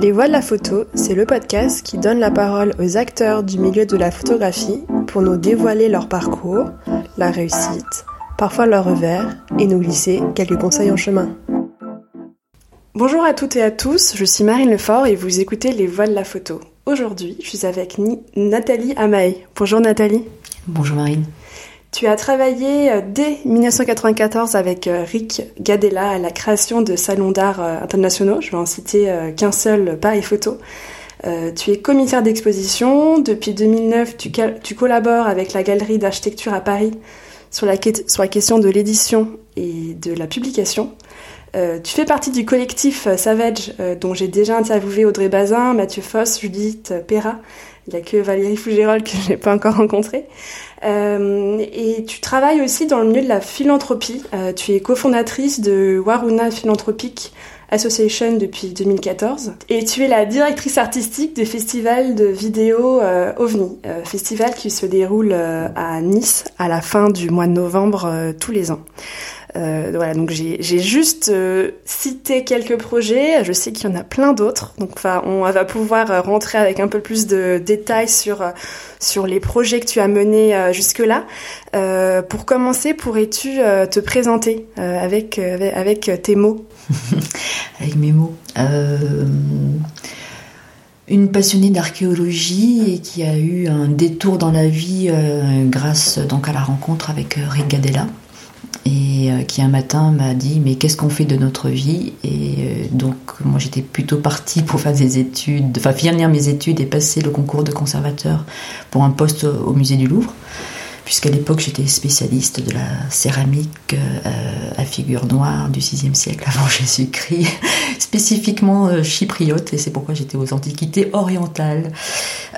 Les Voix de la photo, c'est le podcast qui donne la parole aux acteurs du milieu de la photographie pour nous dévoiler leur parcours, la réussite, parfois leur revers, et nous glisser quelques conseils en chemin. Bonjour à toutes et à tous, je suis Marine Lefort et vous écoutez Les Voix de la photo. Aujourd'hui, je suis avec Nathalie Amaï. Bonjour Nathalie. Bonjour Marine. Tu as travaillé euh, dès 1994 avec euh, Rick Gadella à la création de salons d'art euh, internationaux. Je vais en citer qu'un seul, Paris Photo. tu es commissaire d'exposition. Depuis 2009, tu, collabores avec la Galerie d'architecture à Paris sur la, sur la question de l'édition et de la publication. tu fais partie du collectif Savage, dont j'ai déjà interviewé Audrey Bazin, Mathieu Foss, Judith Perra. Il n'y a que Valérie Fougérol que je n'ai pas encore rencontrée. Euh, et tu travailles aussi dans le milieu de la philanthropie. Euh, tu es cofondatrice de Waruna Philanthropic Association depuis 2014 et tu es la directrice artistique du festival de vidéo euh, OVNI, euh, festival qui se déroule à Nice à la fin du mois de novembre tous les ans. Euh, voilà, donc j'ai juste euh, cité quelques projets. Je sais qu'il y en a plein d'autres. Donc, on va pouvoir euh, rentrer avec un peu plus de détails sur sur les projets que tu as menés jusque-là. pour commencer, pourrais-tu te présenter avec, avec tes mots? Avec mes mots. une passionnée d'archéologie et qui a eu un détour dans la vie grâce donc à la rencontre avec Rick Gadella et euh, qui un matin m'a dit mais qu'est-ce qu'on fait de notre vie? Et euh, donc moi j'étais plutôt partie pour faire des études enfin finir mes études et passer le concours de conservateur pour un poste au musée du Louvre puisqu'à l'époque j'étais spécialiste de la céramique euh, à figure noire du 6e siècle avant Jésus-Christ, spécifiquement euh, chypriote, et c'est pourquoi j'étais aux Antiquités orientales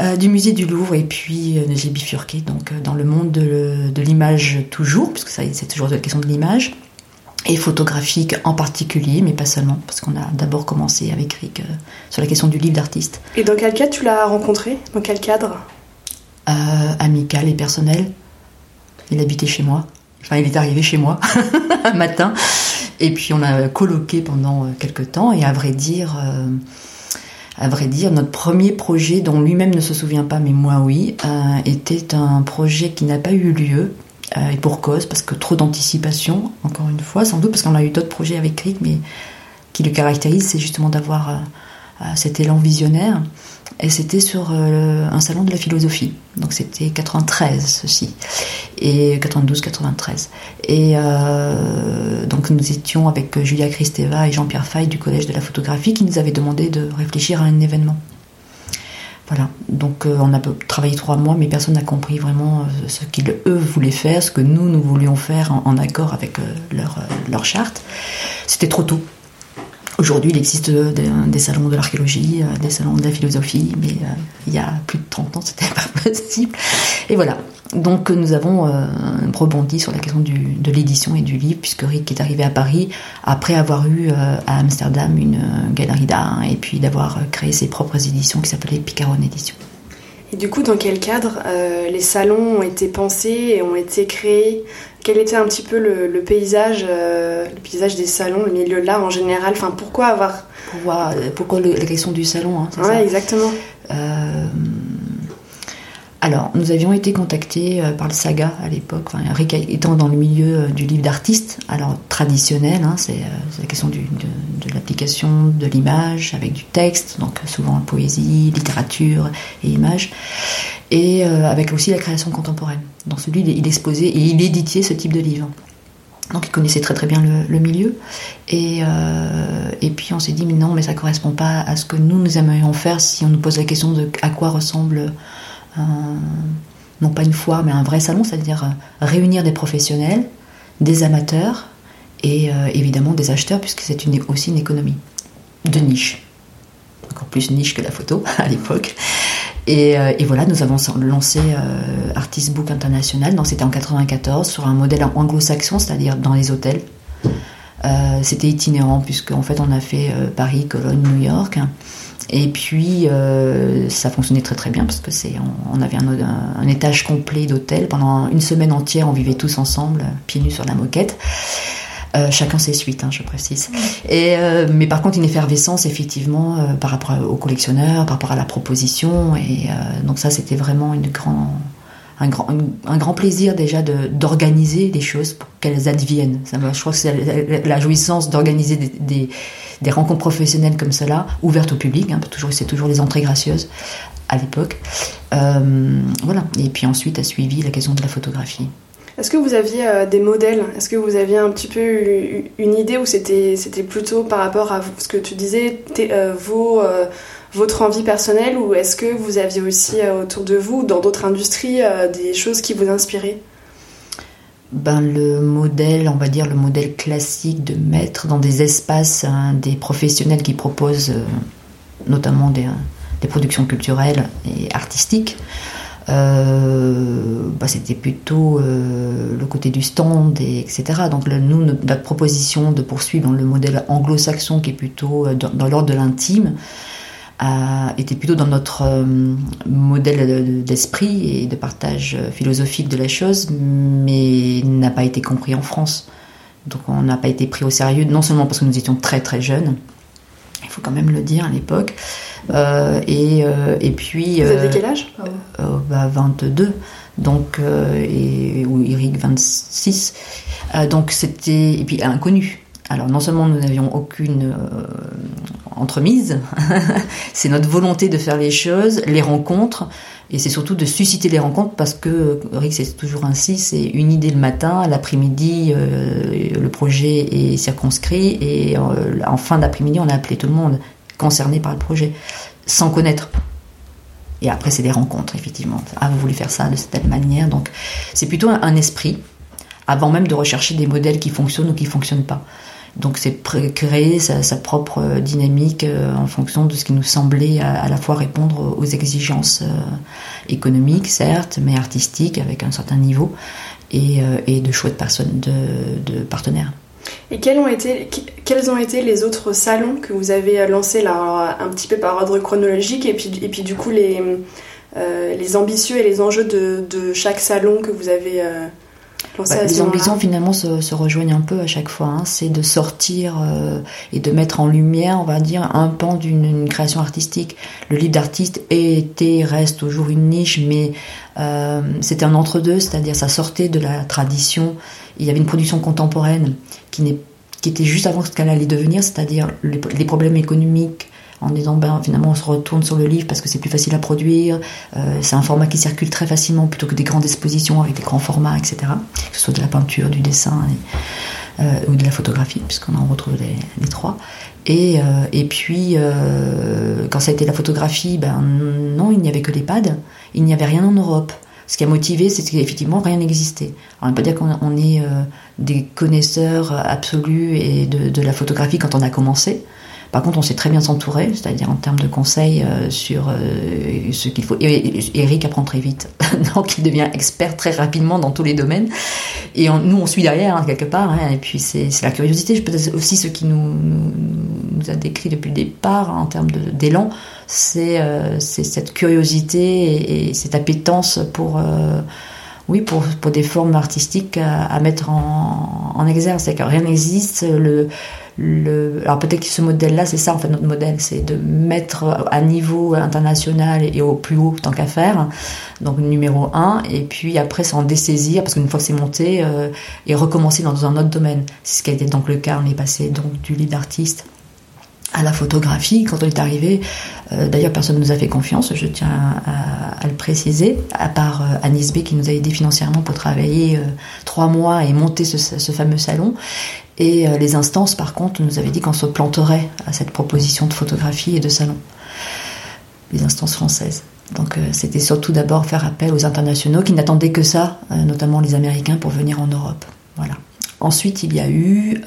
euh, du musée du Louvre, et puis j'ai bifurqué donc dans le monde de, l'image toujours, puisque ça c'est toujours la question de l'image et photographique en particulier, mais pas seulement, parce qu'on a d'abord commencé avec Rick sur la question du livre d'artiste. Et dans quel cadre tu l'as rencontré? Dans quel cadre? Amical et personnel. Il habitait chez moi. Enfin, il est arrivé chez moi un matin. Et puis on a colloqué pendant euh, quelques temps. Et à vrai dire, euh, à vrai dire, notre premier projet, dont lui-même ne se souvient pas, mais moi oui, euh, était un projet qui n'a pas eu lieu. et pour cause, parce que trop d'anticipation, encore une fois, sans doute, parce qu'on a eu d'autres projets avec Rick, mais qui le caractérise, c'est justement d'avoir cet élan visionnaire et c'était sur euh, un salon de la philosophie. Donc c'était 93 ceci, et 92-93. Et euh, donc nous étions avec Julia Kristeva et Jean-Pierre Fay du Collège de la photographie qui nous avaient demandé de réfléchir à un événement. Voilà, donc euh, on a travaillé trois mois, mais personne n'a compris vraiment ce qu'ils eux voulaient faire, ce que nous nous voulions faire en, accord avec leur, leur charte. C'était trop tôt. Aujourd'hui, il existe des, salons de l'archéologie, euh, des salons de la philosophie, mais euh, il y a plus de 30 ans, c'était pas possible. Et voilà. Donc, nous avons euh, rebondi sur la question de l'édition et du livre, puisque Rick est arrivé à Paris après avoir eu à Amsterdam une galerie d'art et puis d'avoir créé ses propres éditions qui s'appelaient Picaron Éditions. Et du coup, dans quel cadre les salons ont été pensés et ont été créés? Quel était un petit peu le, paysage, euh, le paysage des salons, le milieu de l'art en général Enfin, pourquoi avoir Pourquoi, euh, pourquoi la question du salon hein, Ouais, exactement. Euh, alors, nous avions été contactés par le Saga à l'époque, enfin, Rick étant dans le milieu du livre d'artiste, alors traditionnel, hein, c'est la question de, l'application de l'image avec du texte, donc souvent poésie, littérature et images et euh, avec aussi la création contemporaine. Dans celui, il exposait et il éditait ce type de livre. Donc il connaissait très très bien le, milieu. Et, euh, et puis on s'est dit, mais non, mais ça correspond pas à ce que nous, nous aimerions faire si on nous pose la question de à quoi ressemble, non pas une foire, mais un vrai salon, c'est-à-dire euh, réunir des professionnels, des amateurs et évidemment des acheteurs, puisque c'est aussi une économie de niche. Encore plus niche que la photo à l'époque. Euh, et, voilà, nous avons lancé euh, Artist Book International, c'était en 94, sur un modèle anglo-saxon, c'est-à-dire dans les hôtels. Euh, c'était itinérant, puisqu'en fait on a fait Paris, Cologne, New York. Et puis ça fonctionnait très très bien, parce que c'est on, avait un, étage complet d'hôtel. Pendant une semaine entière, on vivait tous ensemble, pieds nus sur la moquette. Euh, chacun ses suites, hein, je précise. Et, euh, mais par contre, une effervescence, effectivement, euh, par rapport aux collectionneurs, par rapport à la proposition. Et donc ça, c'était vraiment une grand, un, grand, plaisir déjà d'organiser des choses pour qu'elles adviennent. Ça, je crois que c'est la, jouissance d'organiser des, des, rencontres professionnelles comme cela, ouvertes au public. Hein, toujours, c'est toujours les entrées gracieuses à l'époque. voilà. Et puis ensuite a suivi la question de la photographie. Est-ce que vous aviez euh, des modèles? Est-ce que vous aviez un petit peu une idée ou c'était c'était plutôt par rapport à ce que tu disais, euh, vos, euh, votre envie personnelle ou est-ce que vous aviez aussi autour de vous, dans d'autres industries, des choses qui vous inspiraient? Ben, le modèle, on va dire le modèle classique de mettre dans des espaces hein, des professionnels qui proposent notamment des, productions culturelles et artistiques. Euh, bah, c'était plutôt euh, le côté du stand, et, etc. Donc nous, notre proposition de poursuivre dans le modèle anglo-saxon qui est plutôt euh, dans, l'ordre de l'intime, était plutôt dans notre modèle d'esprit et de partage philosophique de la chose, mais n'a pas été compris en France. Donc on n'a pas été pris au sérieux, non seulement parce que nous étions très très jeunes, il faut quand même le dire à l'époque, euh, et, euh, et puis. Vous avez quel âge bah, 22 donc et ou Eric 26 donc c'était et puis inconnu alors non seulement nous n'avions aucune entremise c'est notre volonté de faire les choses les rencontres et c'est surtout de susciter les rencontres parce que Rick c'est toujours ainsi c'est une idée le matin l'après-midi le projet est circonscrit et en fin d'après-midi on a appelé tout le monde concernés par le projet, sans connaître. Et après, c'est des rencontres, effectivement. Ah, vous voulez faire ça de cette manière? Donc, c'est plutôt un esprit, avant même de rechercher des modèles qui fonctionnent ou qui ne fonctionnent pas. Donc, c'est créer sa, propre dynamique euh, en fonction de ce qui nous semblait à, la fois répondre aux exigences euh, économiques, certes, mais artistiques, avec un certain niveau, et, euh, de choix de, de partenaires. Et quels ont, été, quels ont été les autres salons que vous avez lancés là, un petit peu par ordre chronologique et puis, et puis du coup les, euh, les ambitieux et les enjeux de, chaque salon que vous avez euh, bah, Les ambitions finalement se, rejoignent un peu à chaque fois. Hein. C'est de sortir euh, et de mettre en lumière, on va dire, un pan d'une création artistique. Le livre d'artiste était, reste toujours une niche, mais c'était un entre-deux, c'est-à-dire ça sortait de la tradition il y avait une production contemporaine qui, qui était juste avant ce qu'elle allait devenir, c'est-à-dire les, problèmes économiques en disant ben, finalement on se retourne sur le livre parce que c'est plus facile à produire, euh, c'est un format qui circule très facilement plutôt que des grandes expositions avec des grands formats, etc. Que ce soit de la peinture, du dessin euh, ou de la photographie, puisqu'on en retrouve les, trois. Et, euh, et puis, quand ça a été la photographie, ben non, il n'y avait que les pads, il n'y avait rien en Europe. Ce qui a motivé, c'est qu'effectivement, rien n'existait. On ne peut pas dire qu'on est des connaisseurs absolus et de, la photographie quand on a commencé. Par contre, on sait très bien s'entourer, c'est-à-dire en termes de conseils euh, sur euh, ce qu'il faut. Eric apprend très vite, donc il devient expert très rapidement dans tous les domaines. Et nous, on suit derrière hein, quelque part. Hein, et puis c'est la curiosité, peut-être aussi ce qui nous, nous, a décrit depuis le départ hein, en termes d'élan, c'est cette curiosité et, cette appétence pour oui, pour, pour, des formes artistiques à, mettre en, en exergue. C'est que rien n'existe. Le, alors peut-être que ce modèle-là, c'est ça en fait notre modèle, c'est de mettre à niveau international et au plus haut tant qu'à faire, donc numéro un, et puis après s'en dessaisir parce qu'une fois que c'est monté, euh, et recommencer dans un autre domaine. C'est ce qui a été donc le cas, on est passé donc du lead d'artiste à la photographie quand on est arrivé. Euh, d'ailleurs, personne ne nous a fait confiance, je tiens à, le préciser, à part euh, qui nous a aidé financièrement pour travailler trois mois et monter ce fameux salon. Et euh, les instances, par contre, nous avaient dit qu'on se planterait à cette proposition de photographie et de salon. Les instances françaises. Donc euh, c'était surtout d'abord faire appel aux internationaux qui n'attendaient que ça, euh, notamment les Américains, pour venir en Europe. Voilà. Ensuite, il y a eu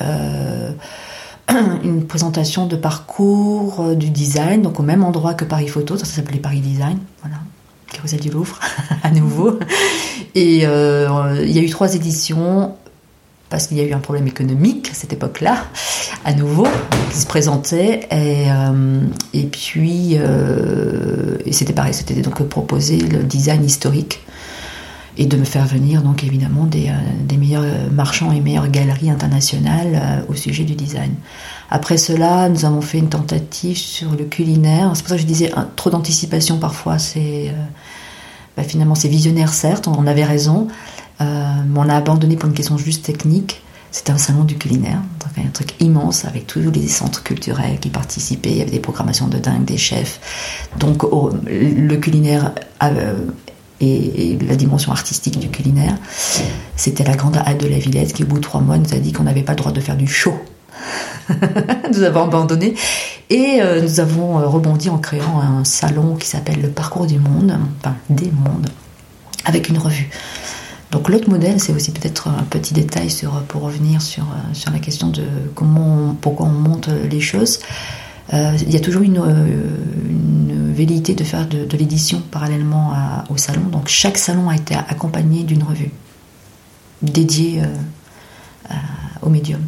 une présentation de parcours du design, donc au même endroit que Paris Photo, ça s'appelait Paris Design, voilà, Carousel du Louvre, à nouveau. Et il y a eu trois éditions parce qu'il y a eu un problème économique à cette époque-là, à nouveau, qui se présentait. Et, euh, puis, euh, c'était pareil, c'était donc proposé le design historique. et de me faire venir donc évidemment des, des meilleurs marchands et meilleures galeries internationales au sujet du design. Après cela, nous avons fait une tentative sur le culinaire. C'est pour ça que je disais trop d'anticipation parfois. C'est bah, finalement c'est visionnaire certes, on avait raison, on a abandonné pour une question juste technique. C'était un salon du culinaire, donc un truc immense avec tous les centres culturels qui participaient. Il y avait des programmations de dingue, des chefs. Donc le culinaire euh, et, la dimension artistique du culinaire, c'était la grande halle de la Villette qui, au bout de trois mois, nous a dit qu'on n'avait pas le droit de faire du show. nous avons abandonné et euh, nous avons euh, rebondi en créant un salon qui s'appelle le Parcours du Monde, enfin des mondes, avec une revue. Donc l'autre modèle, c'est aussi peut-être un petit détail pour revenir sur, euh, sur la question de comment, pourquoi on monte les choses. Euh, il y a toujours une, euh, une velléité de faire de, l'édition parallèlement au salon. Donc chaque salon a été accompagné d'une revue dédiée au médium.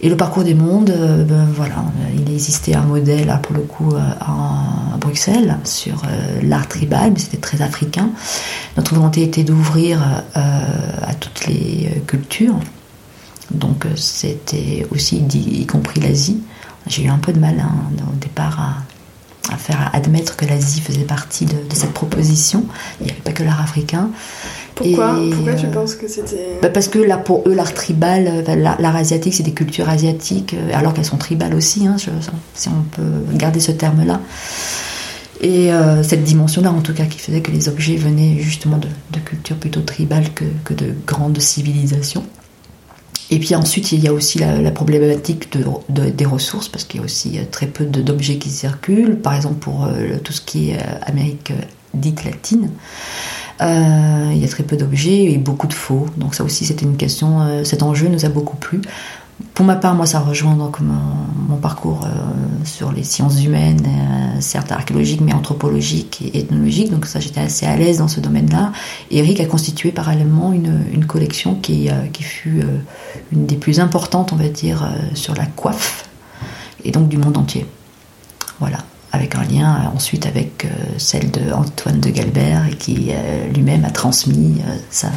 Et le parcours des mondes, euh, ben voilà, il existait un modèle, pour le coup, euh, à Bruxelles, sur euh, l'art tribal, mais c'était très africain. Notre volonté était d'ouvrir à toutes les cultures. Donc c'était aussi, y compris l'Asie. J'ai eu un peu de mal hein, au départ à, faire admettre que l'Asie faisait partie de cette proposition. Il n'y avait pas que l'art africain. Pourquoi Pourquoi tu euh, penses que c'était bah Parce que là, pour eux, l'art tribal, euh, l'art asiatique, c'est des cultures asiatiques, euh, alors qu'elles sont tribales aussi, hein, si on peut garder ce terme-là. Et cette dimension-là, en tout cas, qui faisait que les objets venaient justement de, cultures plutôt tribales que, que, de grandes civilisations. Et puis ensuite, il y a aussi la, problématique de, des ressources, parce qu'il y a aussi très peu d'objets qui circulent. Par exemple, pour tout ce qui est Amérique dite latine. Euh, il y a très peu d'objets et beaucoup de faux. Donc ça aussi, c'était une question. Euh, cet enjeu nous a beaucoup plu. Pour ma part, moi, ça rejoint donc mon, parcours euh, sur les sciences humaines, certes archéologiques, mais anthropologiques et ethnologiques. Donc ça, j'étais assez à l'aise dans ce domaine-là. Eric a constitué parallèlement une, collection qui fut une des plus importantes, on va dire, sur la coiffe et donc du monde entier. Voilà avec un lien euh, ensuite avec euh, celle de Antoine de Galbert et qui euh, lui-même a transmis sa,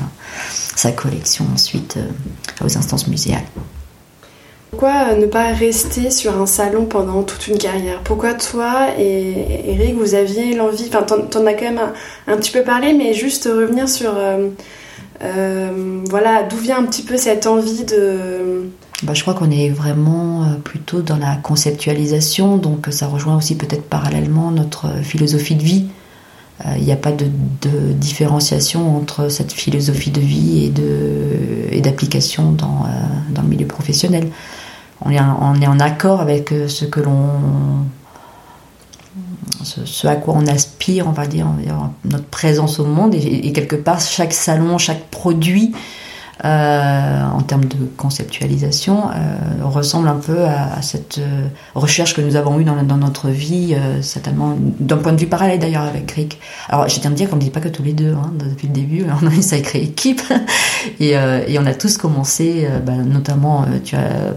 collection ensuite aux instances muséales. Pourquoi ne pas rester sur un salon pendant toute une carrière? Pourquoi toi et Eric, vous aviez l'envie, enfin t'en as quand même un, petit peu parlé, mais juste revenir sur, voilà, d'où vient un petit peu cette envie de bah, je crois qu'on est vraiment euh, plutôt dans la conceptualisation, donc ça rejoint aussi peut-être parallèlement notre philosophie de vie. Euh, il n'y a pas de, différenciation entre cette philosophie de vie et d'application dans, euh, le milieu professionnel. On est, en accord avec ce, à quoi on aspire, on va dire, notre présence au monde et quelque part chaque salon, chaque produit euh, en termes de conceptualisation, euh, ressemble un peu à, cette euh, recherche que nous avons eue dans, notre vie, certainement d'un point de vue parallèle d'ailleurs avec Rick. Alors je tiens à dire qu'on ne dit pas que tous les deux, hein, depuis le début, on a une sacrée équipe et, et on a tous commencé, bah, notamment tu as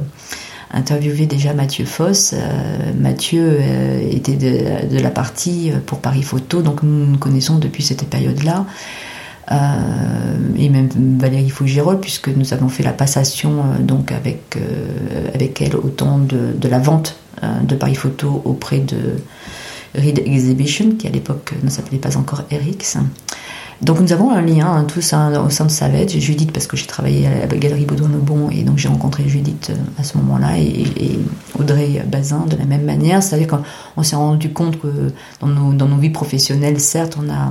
interviewé déjà Mathieu Foss. Mathieu était de, de, la partie pour Paris Photo, donc nous nous connaissons depuis cette période-là. Euh, et même Valérie Fougirol, puisque nous avons fait la passation euh, donc avec, euh, avec elle au temps de, de la vente de Paris Photo auprès de Reed Exhibition, qui à l'époque ne s'appelait pas encore Erix. Donc nous avons un lien hein, tous hein, au sein de Savage, Judith parce que j'ai travaillé à la Galerie Baudouin-Lebon et donc j'ai rencontré Judith à ce moment-là et, Audrey Bazin de la même manière. C'est-à-dire qu'on s'est rendu compte que dans nos, dans nos vies professionnelles, certes, on a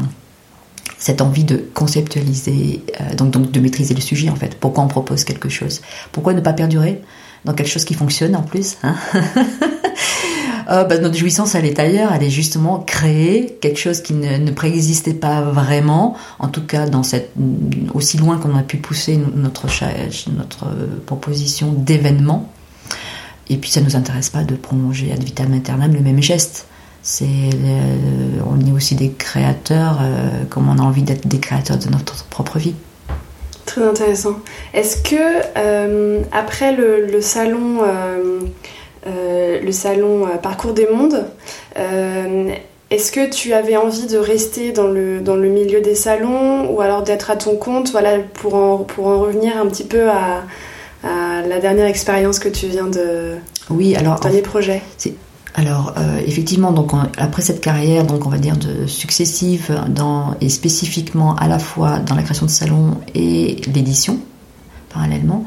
cette envie de conceptualiser, euh, donc, de maîtriser le sujet en fait. Pourquoi on propose quelque chose? Pourquoi ne pas perdurer dans quelque chose qui fonctionne en plus hein? Euh, bah, Notre jouissance, elle est ailleurs. Elle est justement créer quelque chose qui ne, préexistait pas vraiment, en tout cas dans cette, aussi loin qu'on a pu pousser notre, notre proposition d'événement. Et puis ça ne nous intéresse pas de prolonger ad vitam aeternam le même geste. C'est, on est aussi des créateurs, euh, comme on a envie d'être des créateurs de notre propre vie. Très intéressant. Est-ce que euh, après le, salon, euh, le salon Parcours des Mondes, Est-ce que tu avais envie de rester dans le, dans le milieu des salons ou alors d'être à ton compte voilà, pour, en, pour en revenir un petit peu à, la dernière expérience que tu viens de. Oui, alors. Dernier projet? Alors euh, effectivement, donc après cette carrière, donc on va dire de successive et spécifiquement à la fois dans la création de salons et l'édition parallèlement,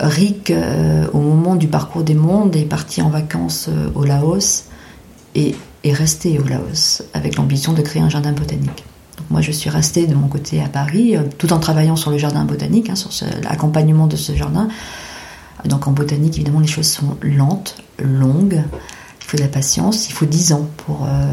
Rick euh, au moment du parcours des mondes est parti en vacances euh, au Laos et est resté au Laos avec l'ambition de créer un jardin botanique. Moi je suis restée de mon côté à Paris tout en travaillant sur le jardin botanique, hein, sur l'accompagnement de ce jardin. Donc en botanique évidemment les choses sont lentes, longues faut de la patience, il faut 10 ans pour euh,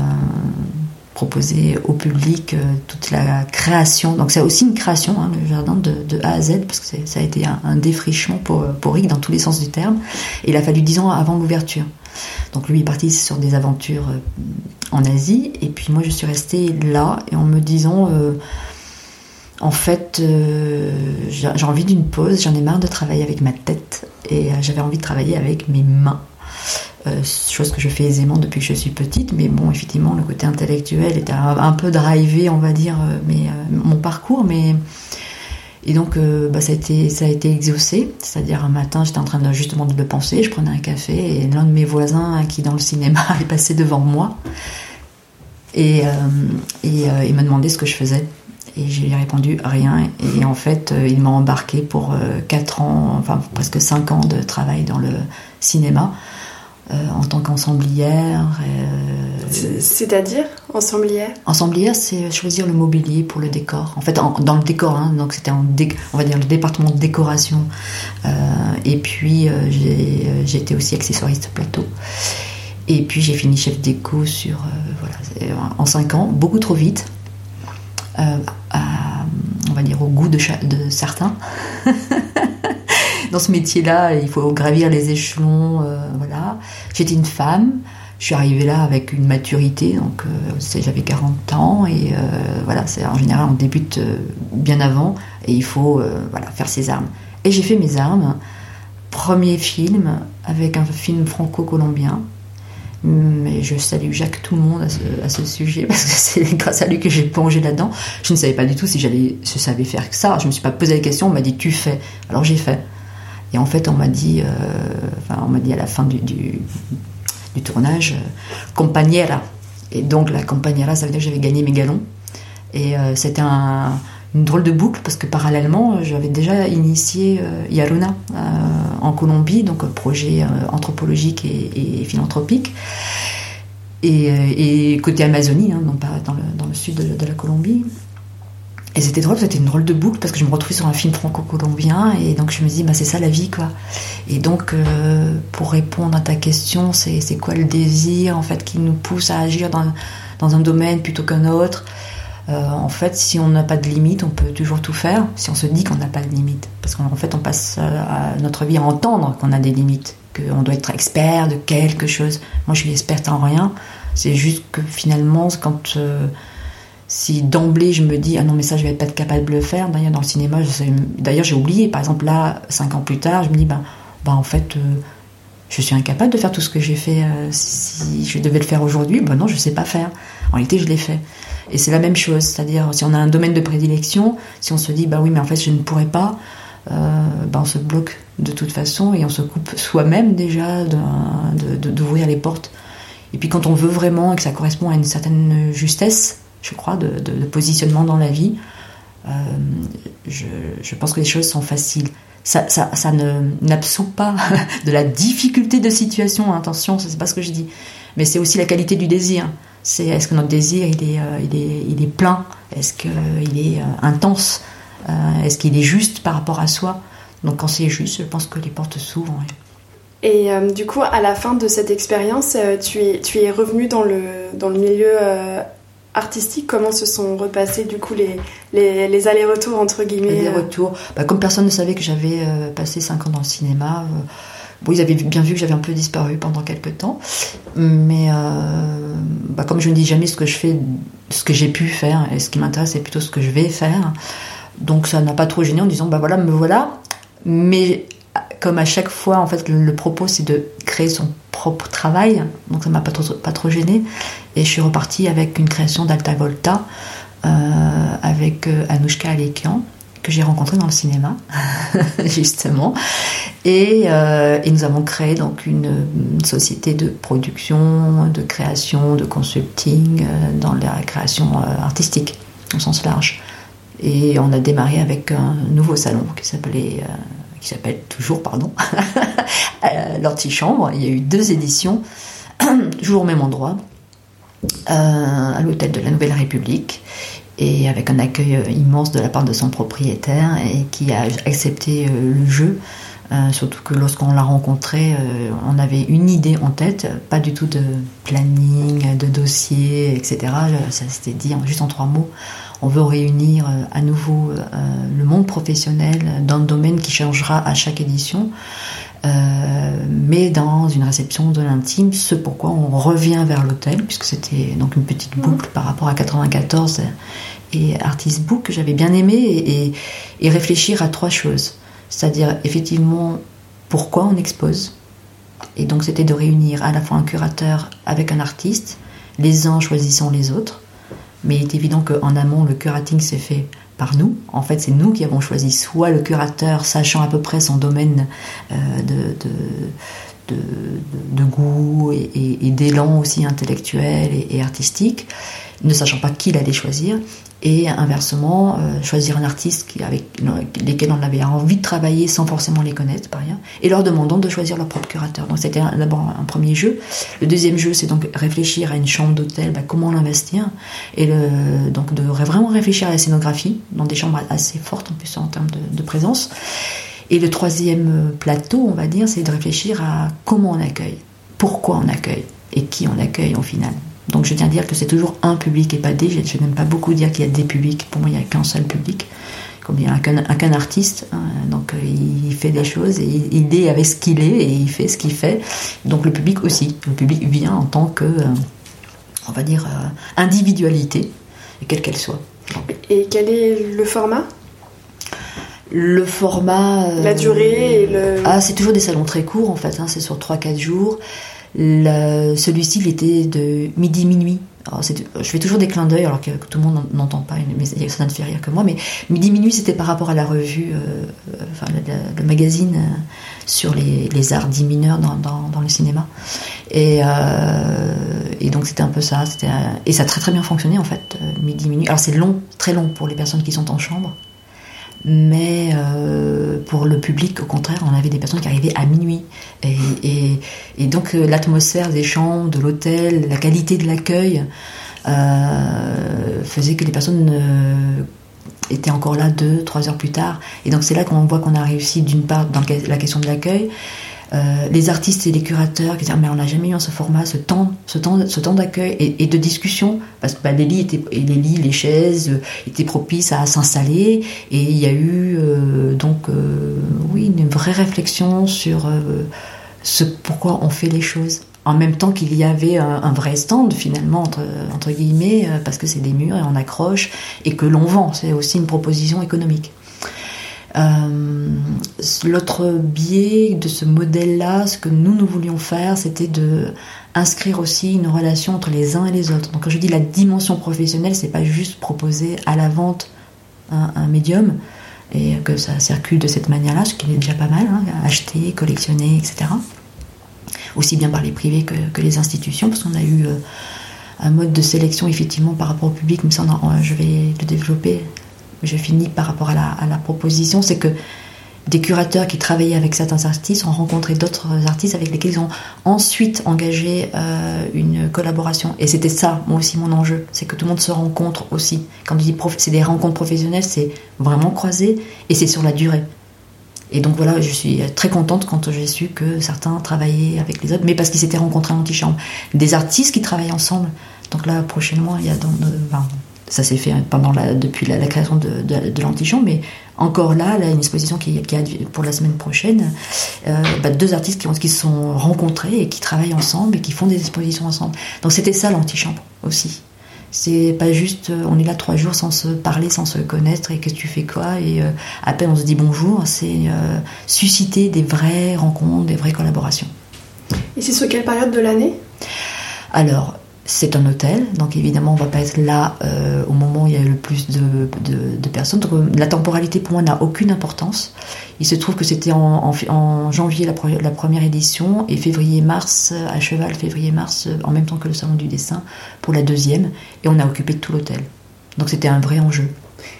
proposer au public euh, toute la création. Donc c'est aussi une création, hein, le jardin de, A à Z, parce que ça a été un, défrichement pour, pour Rick dans tous les sens du terme. Il a fallu 10 ans avant l'ouverture. Donc lui est parti sur des aventures euh, en Asie, et puis moi je suis restée là, et en me disant... en fait, j'ai envie d'une pause, j'en ai marre de travailler avec ma tête et j'avais envie de travailler avec mes mains. Euh, chose que je fais aisément depuis que je suis petite, mais bon, effectivement, le côté intellectuel était un, peu drivé, on va dire, euh, mais, euh, mon parcours, mais. Et donc, bah, ça, a été, ça a été exaucé, c'est-à-dire un matin, j'étais en train justement de le penser, je prenais un café, et l'un de mes voisins qui, dans le cinéma, est passé devant moi, et, et il m'a demandé ce que je faisais. Et j'ai répondu rien. Et en fait, il m'a embarqué pour 4 ans, enfin presque 5 ans de travail dans le cinéma. Euh, en tant qu'ensemblière. Euh, c'est-à-dire ensemblière Ensemblière, c'est choisir le mobilier pour le décor. En fait, dans le décor, hein, donc c'était on va dire le département de décoration. Euh, et puis j'ai été aussi accessoiriste plateau. Et puis j'ai fini chef déco sur voilà en 5 ans, beaucoup trop vite. on va dire au goût de, de certains. dans ce métier-là, il faut gravir les échelons. Euh, voilà. J'étais une femme. Je suis arrivée là avec une maturité, donc euh, j'avais 40 ans et euh, voilà, c'est en général on débute bien avant et il faut voilà faire ses armes. Et j'ai fait mes armes. Premier film avec un film franco-colombien. Mais je salue Jacques tout le monde à ce, sujet parce que c'est grâce à lui que j'ai plongé là-dedans. Je ne savais pas du tout si j'allais, je savais faire ça. Je me suis pas posé la question. On m'a dit tu fais. Alors j'ai fait. Et en fait, on m'a dit, euh, enfin, on m'a dit à la fin du, du, tournage, euh, compagnera. Et donc la compagnera, ça veut dire que j'avais gagné mes galons. Et euh, c'était une drôle de boucle parce que parallèlement, j'avais déjà initié Yaruna en Colombie, donc un projet anthropologique et, philanthropique. Et, côté Amazonie, hein, dans, le, dans, le, sud de la Colombie. Et c'était drôle, c'était une drôle de boucle parce que je me retrouvais sur un film franco-colombien et donc je me dis, bah, c'est ça la vie quoi. Et donc, euh, pour répondre à ta question, c'est quoi le désir en fait qui nous pousse à agir dans, dans un domaine plutôt qu'un autre? Euh, En fait, si on n'a pas de limite, on peut toujours tout faire si on se dit qu'on n'a pas de limite. Parce qu'en fait, on passe euh, notre vie à entendre qu'on a des limites, qu'on doit être expert de quelque chose. Moi, je suis experte en rien. C'est juste que finalement, quand si d'emblée je me dis ah non mais ça je vais pas être capable de le faire d'ailleurs dans le cinéma d'ailleurs j'ai oublié par exemple là cinq ans plus tard je me dis ben, ben en fait euh, je suis incapable de faire tout ce que j'ai fait euh, si je devais le faire aujourd'hui ben non je sais pas faire. En réalité je l'ai fait. Et c'est la même chose c'est-à-dire si on a un domaine de prédilection si on se dit bah oui mais en fait je ne pourrais pas euh, ben on se bloque de toute façon et on se coupe soi-même déjà d'ouvrir les portes. Et puis quand on veut vraiment et que ça correspond à une certaine justesse je crois, de, positionnement dans la vie. Euh, je, pense que les choses sont faciles. Ça, ça, ça n'absout pas de la difficulté de situation, hein, attention, c'est pas ce que je dis. Mais c'est aussi la qualité du désir. C'est est-ce que notre désir il est, euh, est, est plein? Est-ce qu'il est euh, intense? Est-ce qu'il est juste par rapport à soi? Donc quand c'est juste, je pense que les portes s'ouvrent. Et du coup, à la fin de cette expérience, tu, es, revenu dans le milieu artistique, comment se sont repassés du coup les, les, allers-retours entre guillemets Les euh allers-retours, bah, comme personne ne savait que j'avais euh, passé 5 ans dans le cinéma, euh, ils avaient bien vu que j'avais un peu disparu pendant quelques temps, mais bah, comme je ne dis jamais ce que je fais, ce que j'ai pu faire, et ce qui m'intéresse c'est plutôt ce que je vais faire, donc ça n'a pas trop gêné en disant bah voilà, me voilà, mais comme à chaque fois en fait le propos c'est de créer son propre travail, donc ça m'a pas trop, pas trop gêné. Et je suis repartie avec une création d'Alta Volta avec Anouchka Alekian que j'ai rencontré dans le cinéma, justement. Et, et, nous avons créé donc une, société de production, de création, de consulting dans la création artistique au sens large. Et on a démarré avec un nouveau salon qui s'appelait, euh, qui s'appelle toujours, pardon, euh, l'antichambre. Il y a eu deux éditions, toujours au même endroit, euh, à l'hôtel de la Nouvelle République, et avec un accueil immense de la part de son propriétaire et qui a accepté le jeu. Surtout que lorsqu'on l'a rencontré, on avait une idée en tête, pas du tout de planning, de dossier, etc. Ça s'était dit juste en trois mots on veut réunir euh, à nouveau euh, le monde professionnel dans un domaine qui changera à chaque édition, euh, mais dans une réception de l'intime, ce pourquoi on revient vers l'hôtel, puisque c'était donc une petite boucle par rapport à 94 et Artist Book que j'avais bien aimé, et, et réfléchir à trois choses. C'est-à-dire effectivement pourquoi on expose. Et donc c'était de réunir à la fois un curateur avec un artiste, les uns choisissant les autres, mais il est évident qu'en amont, le curating s'est fait par nous. En fait, c'est nous qui avons choisi soit le curateur, sachant à peu près son domaine euh, de, goût et, d'élan aussi intellectuel et, artistique, ne sachant pas qui il allait choisir et inversement euh, choisir un artiste avec lesquels on avait envie de travailler sans forcément les connaître par rien et leur demandant de choisir leur propre curateur. Donc c'était d'abord un, premier jeu. Le deuxième jeu c'est donc réfléchir à une chambre d'hôtel, bah, comment l'investir et donc de vraiment réfléchir à la scénographie dans des chambres assez fortes en plus en termes de, de présence. Et le troisième plateau, on va dire, c'est de réfléchir à comment on accueille, pourquoi on accueille et qui on accueille au final. Donc je tiens à dire que c'est toujours un public et pas des. Je n'aime pas beaucoup dire qu'il y a des publics. Pour moi, il n'y a qu'un seul public. Comme il n'y a qu'un artiste. Hein. donc euh, il fait des choses et il est avec ce qu'il est et il fait ce qu'il fait. Donc le public aussi. Le public vient en tant que, euh, on va dire, euh, individualité, quelle qu'elle soit. Et quel est le format? Le format. La durée et le. Ah, c'est toujours des salons très courts en fait, hein. c'est sur 3-4 jours. Celui-ci, il était de midi-minuit. je fais toujours des clins d'œil alors que, tout le monde n'entend pas, mais ça ne fait rire que moi. Mais midi minuit, c'était par rapport à la revue, euh, enfin le, magazine euh, sur les, arts dits mineurs dans, dans, le cinéma. Et, euh, et donc c'était un peu ça. et ça a très très bien fonctionné en fait, midi minuit. Alors c'est long, très long pour les personnes qui sont en chambre. Mais euh, pour le public, au contraire, on avait des personnes qui arrivaient à minuit. Et, donc euh, l'atmosphère des chambres, de l'hôtel, la qualité de l'accueil euh, faisait que les personnes étaient encore là deux, trois heures plus tard. Et donc c'est là qu'on voit qu'on a réussi d'une part dans la question de l'accueil, euh, les artistes et les curateurs qui disent ah, mais on n'a jamais eu en ce format ce temps ce temps ce temps d'accueil et, de discussion. Parce que bah, les lits étaient les lits les chaises euh, étaient propices à s'installer. Et il y a eu euh, donc oui une vraie réflexion sur ce pourquoi on fait les choses. En même temps qu'il y avait un, vrai stand finalement entre, guillemets parce que c'est des murs et on accroche et que l'on vend. C'est aussi une proposition économique l'autre biais de ce modèle-là, ce que nous, nous voulions faire, c'était de inscrire aussi une relation entre les uns et les autres. Donc quand je dis la dimension professionnelle, c'est pas juste proposer à la vente un, médium et que ça circule de cette manière-là, ce qui est déjà pas mal, hein, acheter, collectionner, etc. Aussi bien par les privés que, les institutions, parce qu'on a eu euh, un mode de sélection effectivement par rapport au public, mais ça je vais le développer je finis par rapport à la, proposition, c'est que des curateurs qui travaillaient avec certains artistes ont rencontré d'autres artistes avec lesquels ils ont ensuite engagé euh, une collaboration. Et c'était ça, moi aussi, mon enjeu. C'est que tout le monde se rencontre aussi. Quand je dis c'est des rencontres professionnelles, c'est vraiment croisé et c'est sur la durée. Et donc voilà, je suis très contente quand j'ai su que certains travaillaient avec les autres, mais parce qu'ils s'étaient rencontrés en antichambre. Des artistes qui travaillent ensemble. Donc là, prochainement, il y a dans, ça s'est fait pendant la, depuis la, création de, de, l'antichambre, mais encore là, là, une exposition qui, qui a pour la semaine prochaine, euh, bah, deux artistes qui, ont, qui se sont rencontrés et qui travaillent ensemble et qui font des expositions ensemble. Donc c'était ça l'antichambre aussi. C'est pas juste, euh, on est là trois jours sans se parler, sans se connaître, et qu'est-ce que tu fais quoi, et euh, à peine on se dit bonjour. C'est susciter des vraies rencontres, des vraies collaborations. Et c'est sur quelle période de l'année? Alors, c'est un hôtel, donc évidemment on va pas être là euh, au moment où il y a le plus de, personnes. Donc, euh, la temporalité pour moi n'a aucune importance. Il se trouve que c'était en, janvier la, la, première édition et février-mars, à cheval février-mars, en même temps que le salon du dessin pour la deuxième, et on a occupé tout l'hôtel. Donc c'était un vrai enjeu.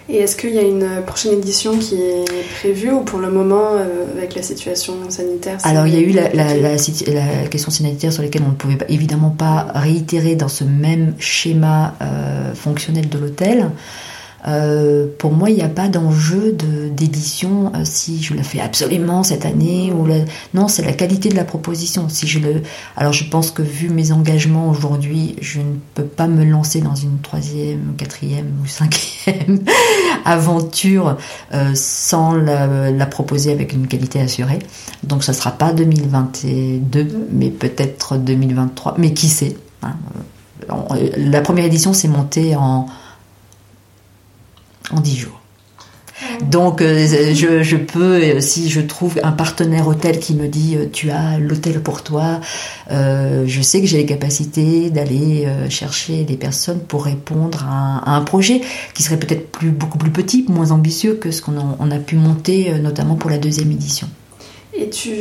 Et est-ce qu'il y a une prochaine édition qui est prévue ou pour le moment, euh, avec la situation sanitaire Alors, il y a eu la, la, question sanitaire sur laquelle on ne pouvait évidemment pas réitérer dans ce même schéma euh, fonctionnel de l'hôtel. Euh, pour moi, il n'y a pas d'enjeu d'édition euh, si je le fais absolument cette année non, c'est la qualité de la proposition. Si je le, alors je pense que vu mes engagements aujourd'hui, je ne peux pas me lancer dans une troisième, quatrième ou cinquième aventure euh, sans la, proposer avec une qualité assurée. Donc, ça sera pas 2022, mais peut-être 2023. Mais qui sait hein, La première édition s'est montée en en 10 jours. Donc euh, je, peux, euh, si je trouve un partenaire hôtel qui me dit euh, tu as l'hôtel pour toi, je sais que j'ai les capacités d'aller chercher des personnes pour répondre à un, projet qui serait peut-être plus, beaucoup plus petit, moins ambitieux que ce qu'on a, a, pu monter notamment pour la deuxième édition. Et tu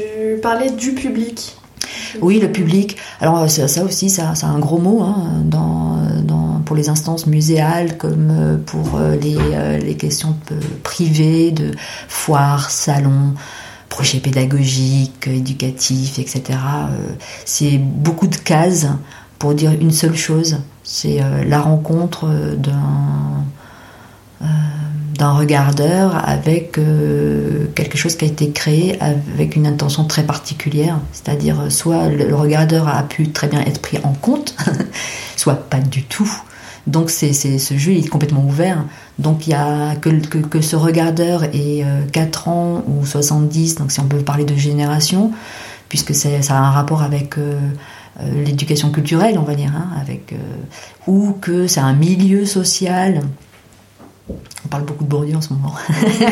parlais du public. Oui, le public. Alors ça, aussi, ça, c'est un gros mot hein, dans, pour les instances muséales comme euh, pour euh, les, euh, les questions privées de foires, salons, projets pédagogiques, éducatifs, etc. C'est beaucoup de cases pour dire une seule chose. C'est la rencontre d'un regardeur avec quelque chose qui a été créé avec une intention très particulière. C'est-à-dire, soit le, regardeur a pu très bien être pris en compte, soit pas du tout. Donc c'est, ce jeu est complètement ouvert. Donc il y a que, que, ce regardeur ait 4 euh, ans ou 70, donc si on peut parler de génération, puisque ça a un rapport avec l'éducation culturelle, on va dire, hein, avec, ou que c'est un milieu social on parle beaucoup de Bourdieu en ce moment.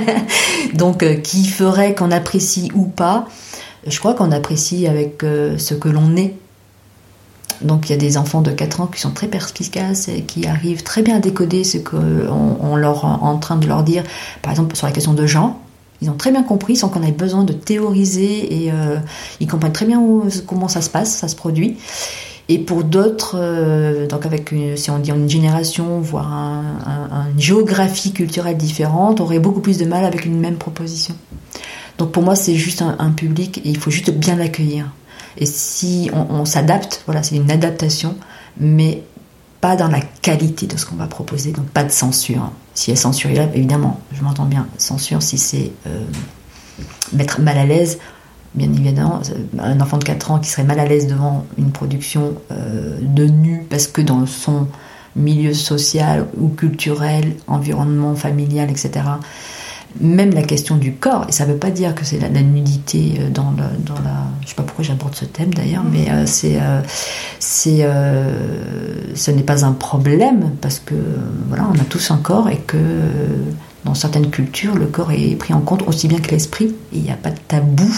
Donc, euh, qui ferait qu'on apprécie ou pas Je crois qu'on apprécie avec euh, ce que l'on est. Donc, il y a des enfants de 4 ans qui sont très perspicaces et qui arrivent très bien à décoder ce qu'on on leur en train de leur dire, par exemple sur la question de genre. Ils ont très bien compris sans qu'on ait besoin de théoriser et euh, ils comprennent très bien comment ça se passe, ça se produit. Et pour d'autres, euh, donc avec si on dit une génération, voire une géographie culturelle différente, aurait beaucoup plus de mal avec une même proposition. Donc pour moi, c'est juste un, public et il faut juste bien l'accueillir. Et si on, s'adapte, voilà, c'est une adaptation, mais pas dans la qualité de ce qu'on va proposer, donc pas de censure. Si elle censure évidemment, je m'entends bien, censure si c'est euh, mettre mal à l'aise, bien évidemment, un enfant de 4 ans qui serait mal à l'aise devant une production euh, de nu parce que dans son milieu social ou culturel, environnement familial, etc., même la question du corps, et ça ne veut pas dire que c'est la, nudité euh, dans, la... Je ne sais pas pourquoi j'aborde ce thème d'ailleurs, mais euh, c'est, c'est, ce n'est pas un problème parce que voilà, on a tous un corps et que dans certaines cultures, le corps est pris en compte aussi bien que l'esprit. Il n'y a pas de tabou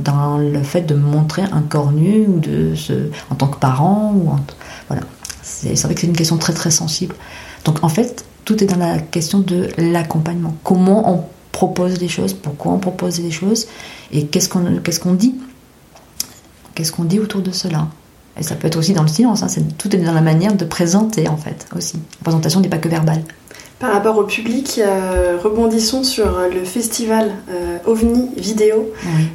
dans le fait de montrer un corps nu ou de en tant que parent ou voilà c'est vrai que c'est une question très très sensible donc en fait tout est dans la question de l'accompagnement. Comment on propose des choses pourquoi on propose des choses et qu'est-ce qu'on qu'est-ce qu'on dit? Qu'est-ce qu'on dit autour de cela? Et ça peut être aussi dans le silence hein, tout est dans la manière de présenter en fait aussi. La présentation n'est pas que verbale. Par rapport au public, euh, rebondissons sur le festival euh, OVNI Vidéo.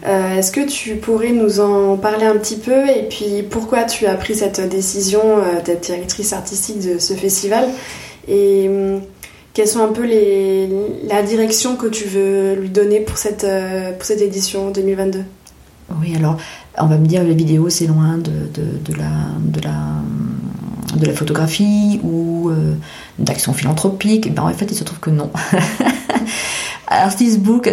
Euh, est-ce que tu pourrais nous en parler un petit peu? Et puis pourquoi tu as pris cette décision d'être directrice artistique de ce festival? Et hum, quelles sont un peu les, la direction que tu veux lui donner pour cette, pour cette édition 2022 Oui, alors on va me dire les vidéos c'est loin de, de, la, de la de la photographie ou euh, d'action philanthropique, ben en fait il se trouve que non. Artist Book,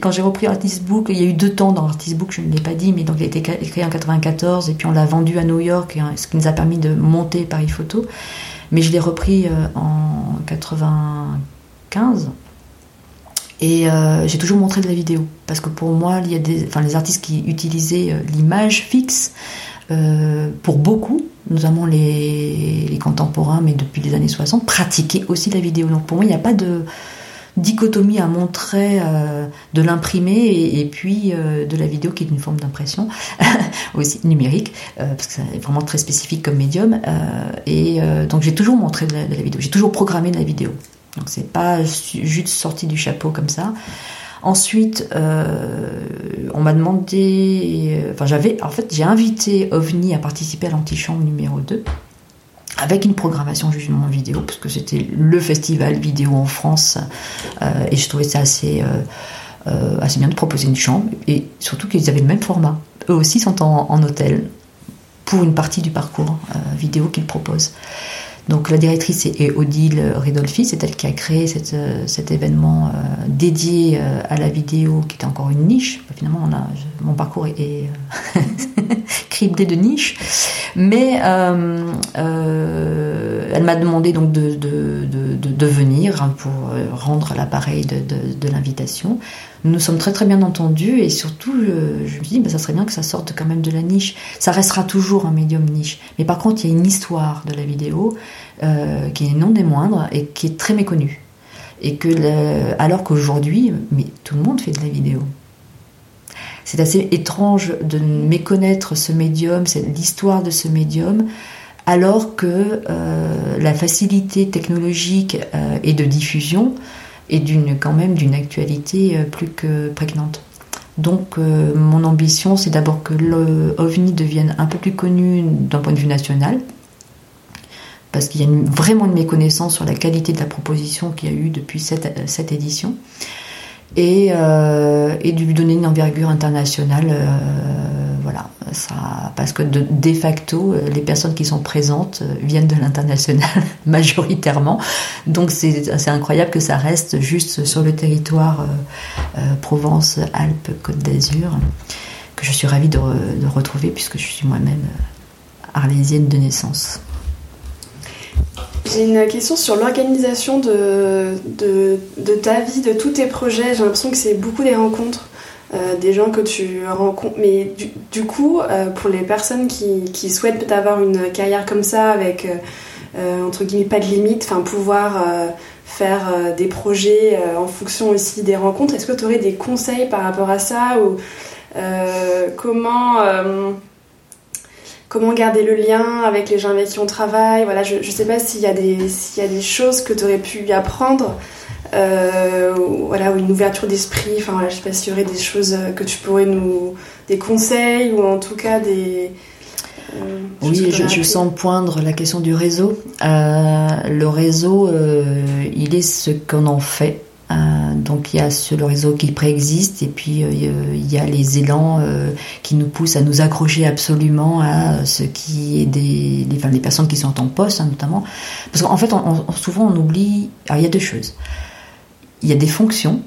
quand j'ai repris Artist Book, il y a eu deux temps dans Artist Book, je ne l'ai pas dit, mais donc il a été écrit en 94 et puis on l'a vendu à New York, ce qui nous a permis de monter Paris Photo. Mais je l'ai repris euh, en 95 Et euh, j'ai toujours montré de la vidéo parce que pour moi, il y a des, les artistes qui utilisaient l'image fixe pour beaucoup, notamment les, les, contemporains, mais depuis les années 60, pratiquaient aussi la vidéo. Donc pour moi, il n'y a pas de dichotomie à montrer euh, de l'imprimé et, puis euh, de la vidéo qui est une forme d'impression aussi numérique euh, parce que c'est vraiment très spécifique comme médium et donc j'ai toujours montré de la, vidéo. J'ai toujours programmé de la vidéo. Donc c'est pas juste sorti du chapeau comme ça. Ensuite, on m'a demandé, enfin j'avais, en fait, j'ai invité OVNI à participer à l'antichambre numéro 2 avec une programmation jugement vidéo, parce que c'était le festival vidéo en France, euh, et je trouvais ça assez, euh, euh, assez bien de proposer une chambre, et surtout qu'ils avaient le même format. Eux aussi sont en, hôtel pour une partie du parcours vidéo qu'ils proposent. Donc la directrice est Odile Ridolfi, c'est elle qui a créé cet événement dédié à la vidéo, qui était encore une niche. Finalement, mon parcours est, criblé de niches, mais elle m'a demandé donc de, venir pour rendre l'appareil de, l'invitation. Nous nous sommes très très bien entendus et surtout, je, me dis, bah, ça serait bien que ça sorte quand même de la niche. Ça restera toujours un médium niche, mais par contre, il y a une histoire de la vidéo euh, qui est non des moindres et qui est très méconnu. Et que alors qu'aujourd'hui, mais tout le monde fait de la vidéo. C'est assez étrange de méconnaître ce médium, l'histoire de ce médium, alors que euh, la facilité technologique euh, et de diffusion est quand même d'une actualité plus que prégnante. Donc mon ambition, c'est d'abord que l'OVNI devienne un peu plus connu d'un point de vue national, parce qu'il y a vraiment une méconnaissance sur la qualité de la proposition qu'il y a eu depuis cette, cette édition, et, euh, et, de lui donner une envergure internationale. Euh, voilà, ça, parce que de, facto, les personnes qui sont présentes viennent de l'international majoritairement, donc c'est incroyable que ça reste juste sur le territoire euh, Provence, Alpes, Côte d'Azur, que je suis ravie de retrouver puisque je suis moi-même arlésienne de naissance. J'ai une question sur l'organisation de, de, ta vie, de tous tes projets. J'ai l'impression que c'est beaucoup des rencontres, euh, des gens que tu rencontres. Mais du, coup, euh, pour les personnes qui, qui souhaitent avoir une carrière comme ça, avec euh, entre guillemets pas de limite, enfin pouvoir faire des projets en fonction aussi des rencontres, est-ce que tu aurais des conseils par rapport à ça ou comment comment garder le lien avec les gens avec qui on travaille. Voilà, je ne sais pas s'il y, a des, s'il y a des choses que tu aurais pu apprendre, euh, ou, voilà, ou une ouverture d'esprit. Enfin, voilà, je sais pas s'il y aurait des choses que tu pourrais nous. des conseils, ou en tout cas des. Euh, oui, je, je, sens poindre la question du réseau. Euh, le réseau, il est ce qu'on en fait. Euh, donc il y a le réseau qui préexiste et puis euh, il y a les élans euh, qui nous poussent à nous accrocher absolument à ce qui est des, les, personnes qui sont en poste hein, notamment. Parce qu'en fait, souvent on oublie. Alors il y a deux choses. Il y a des fonctions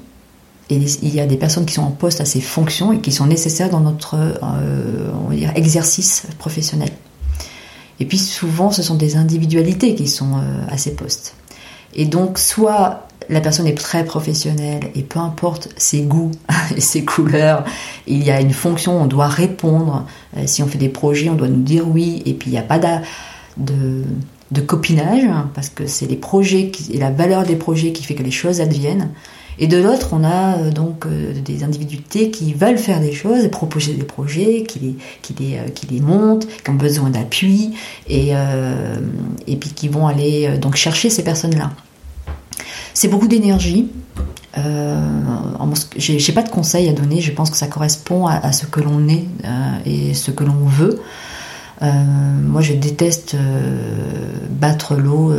et il y a des personnes qui sont en poste à ces fonctions et qui sont nécessaires dans notre on va dire, exercice professionnel. Et puis souvent, ce sont des individualités qui sont à ces postes. Et donc, soit la personne est très professionnelle et peu importe ses goûts et ses couleurs, il y a une fonction, on doit répondre. Euh, si on fait des projets, on doit nous dire oui et puis il n'y a pas de, de, copinage parce que c'est les projets et la valeur des projets qui fait que les choses adviennent. Et de l'autre, on a euh, donc euh, des individualités qui veulent faire des choses proposer des projets, qui les, qui les, qui les montent, qui ont besoin d'appui et, et puis qui vont aller donc chercher ces personnes-là. C'est beaucoup d'énergie. Euh, j'ai pas de conseils à donner. Je pense que ça correspond à, ce que l'on est euh, et ce que l'on veut. Euh, moi, je déteste battre l'eau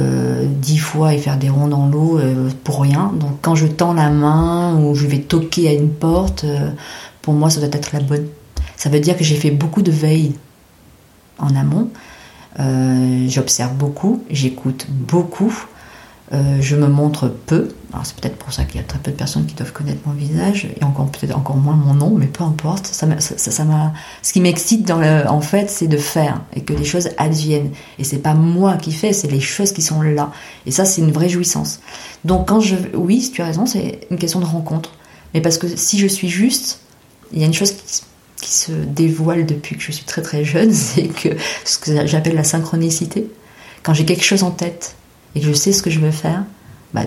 dix fois et faire des ronds dans l'eau pour rien. Donc, quand je tends la main ou je vais toquer à une porte, pour moi, ça doit être la bonne. Ça veut dire que j'ai fait beaucoup de veille en amont. J'observe beaucoup, j'écoute beaucoup. Euh, je me montre peu. C'est peut-être pour ça qu'il y a très peu de personnes qui doivent connaître mon visage et encore peut-être encore moins mon nom, mais peu importe. Ça. Ce qui m'excite en fait, c'est de faire et que les choses adviennent. Et c'est pas moi qui fais, c'est les choses qui sont là. Et ça, c'est une vraie jouissance. Donc quand je, oui, tu as raison, c'est une question de rencontre. mais parce que si je suis juste, il y a une chose qui, qui se dévoile depuis que je suis très très jeune, c'est que ce que j'appelle la synchronicité. Quand j'ai quelque chose en tête et que je sais ce que je veux faire, bah,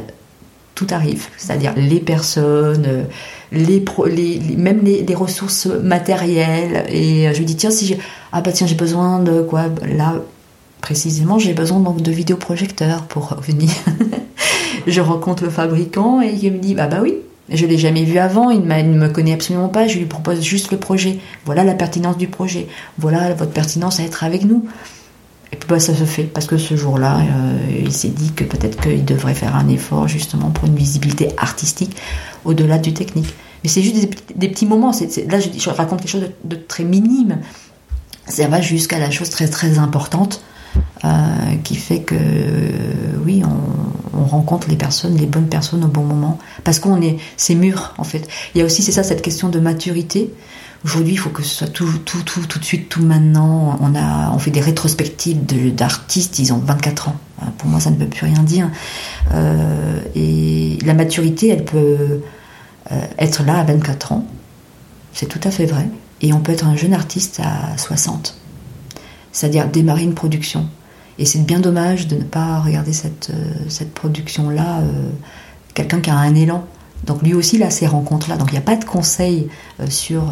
tout arrive. C'est-à-dire les personnes, les, les, même les, ressources matérielles. Et je me dis, tiens, si j'ai. Ah bah j'ai besoin de quoi? Là, précisément, j'ai besoin donc de vidéoprojecteurs pour venir. je rencontre le fabricant et il me dit, bah bah oui, je l'ai jamais vu avant, il, ne me connaît absolument pas, je lui propose juste le projet. Voilà la pertinence du projet. Voilà votre pertinence à être avec nous. Et puis bah, ça se fait, parce que ce jour-là, euh, il s'est dit que peut-être qu'il devrait faire un effort justement pour une visibilité artistique au-delà du technique. Mais c'est juste des, petits moments. là, je, raconte quelque chose de, très minime. Ça va jusqu'à la chose très très importante euh, qui fait que oui, on, rencontre les personnes, les bonnes personnes au bon moment, parce qu'on est, c'est mûr en fait. Il y a aussi, c'est ça, cette question de maturité. Aujourd'hui, il faut que ce soit tout, tout, tout, tout de suite, tout maintenant. On a, on fait des rétrospectives d'artistes, ils ont 24 ans. Euh, pour moi, ça ne veut plus rien dire. Euh, et la maturité, elle peut être là à 24 ans. C'est tout à fait vrai. Et on peut être un jeune artiste à 60 c'est-à-dire démarrer une production. Et c'est bien dommage de ne pas regarder cette, euh, cette production-là, euh, quelqu'un qui a un élan. Donc lui aussi, là, ces rencontres-là. Donc il n'y a pas de conseil euh, sur